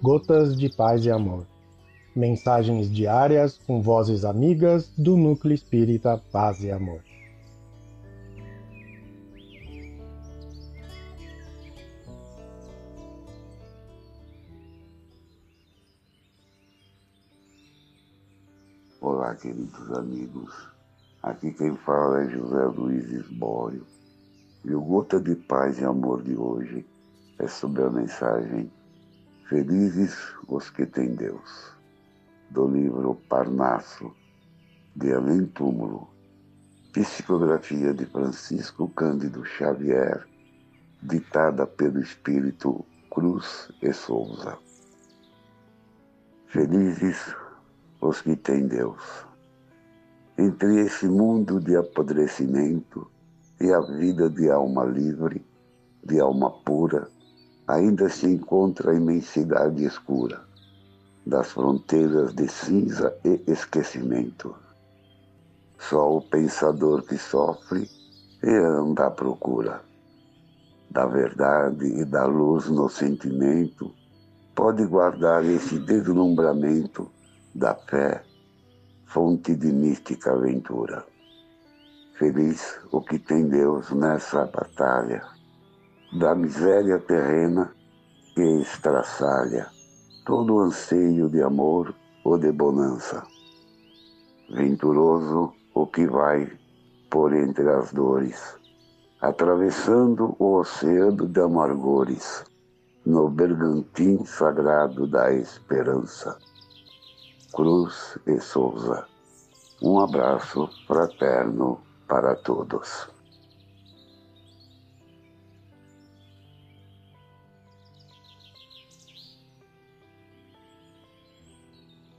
Gotas de Paz e Amor. Mensagens diárias com vozes amigas do Núcleo Espírita Paz e Amor. Olá, queridos amigos. Aqui quem fala é José Luiz Esbório. E o Gota de Paz e Amor de hoje é sobre a mensagem Felizes os que têm Deus, do livro Parnaso, de Além Túmulo, psicografia de Francisco Cândido Xavier, ditada pelo Espírito Cruz e Souza. Felizes os que têm Deus. Entre esse mundo de apodrecimento e a vida de alma livre, de alma pura, ainda se encontra a imensidade escura das fronteiras de cinza e esquecimento. Só o pensador que sofre e anda à procura da verdade e da luz no sentimento pode guardar esse deslumbramento da fé, fonte de mística aventura. Feliz o que tem Deus nessa batalha, da miséria terrena que estraçalha todo o anseio de amor ou de bonança. Venturoso o que vai por entre as dores, atravessando o oceano de amargores, no bergantim sagrado da esperança. Cruz e Souza. Um abraço fraterno para todos.